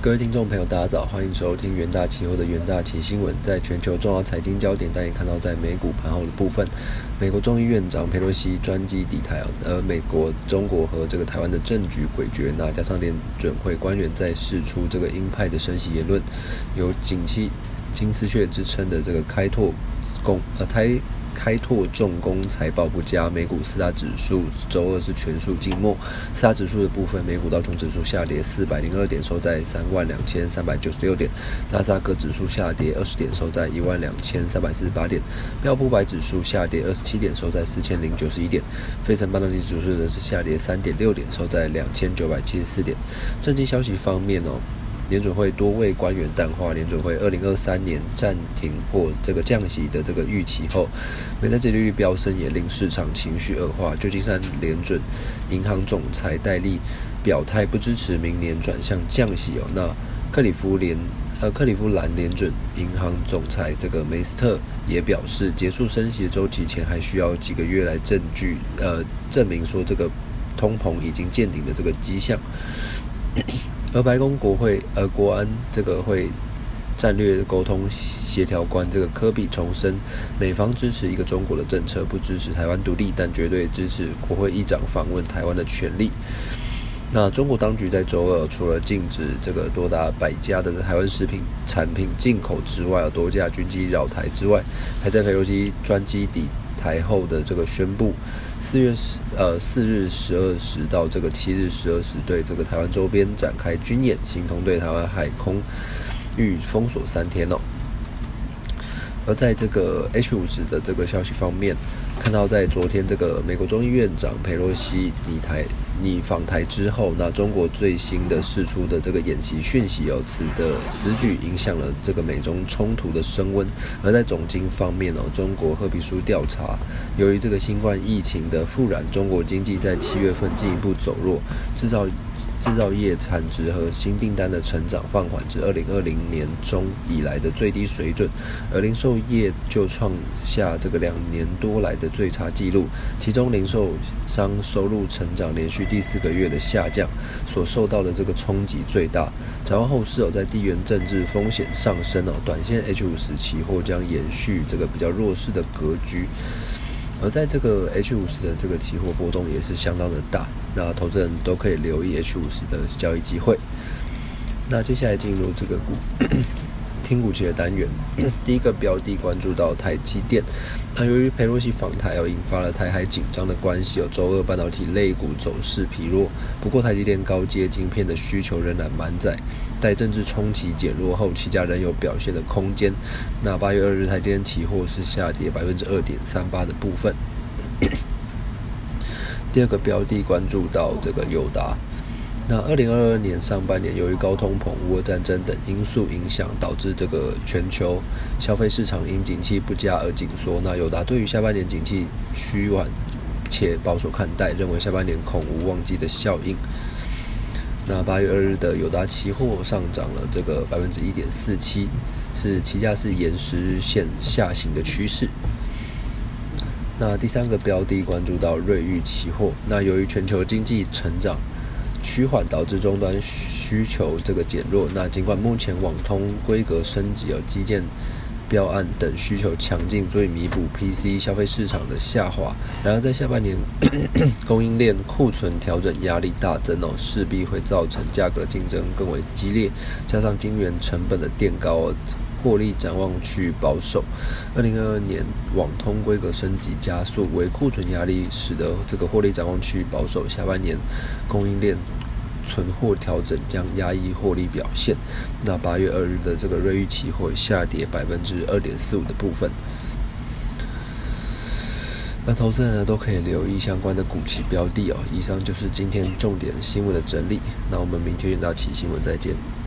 各位听众朋友，大家早，欢迎收听元大期货的元大期新闻。在全球重要财经焦点，大家看到在美股盘后的部分，美国众议院长佩洛西专机抵台，而美国、中国和这个台湾的政局诡谲，那加上联准会官员在释出这个鹰派的升息言论，有景气金丝雀之称的这个开拓共呃台。开拓重工财报不佳，美股四大指数周二是全数静默。四大指数的部分，美股道琼指数下跌四百零二点，收在三万两千三百九十六点；纳斯达克指数下跌二十点，收在一万两千三百四十八点；标普百指数下跌二十七点，收在四千零九十一点；费城半导体指数则是下跌三点六点，收在两千九百七十四点。政经消息方面哦。联准会多位官员淡化联准会二零二三年暂停或这个降息的这个预期后，美债利率飙升也令市场情绪恶化。旧金山联准银行总裁戴利表态不支持明年转向降息哦。那克里夫联呃克里夫兰联准银行总裁这个梅斯特也表示，结束升息的周期前还需要几个月来证据呃证明说这个通膨已经见顶的这个迹象。而白宫国会呃国安这个会战略沟通协调官这个科比重申，美方支持一个中国的政策，不支持台湾独立，但绝对支持国会议长访问台湾的权利。那中国当局在周二除了禁止这个多达百家的台湾食品产品进口之外，多架军机绕台之外，还在飞罗基专机抵台后的这个宣布。四月十呃四日十二时到这个七日十二时，对这个台湾周边展开军演，形同对台湾海空域封锁三天哦。而在这个 H 五十的这个消息方面，看到在昨天这个美国众议院长佩洛西拟台拟访台之后，那中国最新的释出的这个演习讯息哦，此的此举影响了这个美中冲突的升温。而在总经方面哦，中国褐皮书调查，由于这个新冠疫情的复燃，中国经济在七月份进一步走弱，制造制造业产值和新订单的成长放缓至二零二零年中以来的最低水准，而零售业就创下这个两年多来的最差纪录，其中零售商收入成长连续第四个月的下降，所受到的这个冲击最大。展望后市哦，在地缘政治风险上升哦，短线 H 五十期货将延续这个比较弱势的格局，而在这个 H 五十的这个期货波动也是相当的大，那投资人都可以留意 H 五十的交易机会。那接下来进入这个股。听股期的单元，第一个标的关注到台积电。那由于佩洛西访台，又引发了台海紧张的关系，有周二半导体类股走势疲弱。不过台积电高阶晶片的需求仍然满载，待政治冲击减弱后，期价仍有表现的空间。那八月二日台积电期货是下跌百分之二点三八的部分。第二个标的关注到这个友达。那二零二二年上半年，由于高通膨、俄战争等因素影响，导致这个全球消费市场因景气不佳而紧缩。那友达对于下半年景气趋缓且保守看待，认为下半年恐无旺季的效应。那八月二日的友达期货上涨了这个百分之一点四七，是期价是沿十日线下行的趋势。那第三个标的关注到瑞昱期货，那由于全球经济成长。趋缓导致终端需求这个减弱。那尽管目前网通规格升级、有基建标案等需求强劲，足以弥补 PC 消费市场的下滑。然而在下半年，供应链库存调整压力大增哦，势必会造成价格竞争更为激烈。加上晶圆成本的垫高，获利展望趋于保守。二零二二年网通规格升级加速，为库存压力使得这个获利展望趋于保守。下半年供应链。存货调整将压抑获利表现。那八月二日的这个瑞玉期货下跌百分之二点四五的部分。那投资人呢都可以留意相关的股期标的哦。以上就是今天重点新闻的整理。那我们明天元大期新闻再见。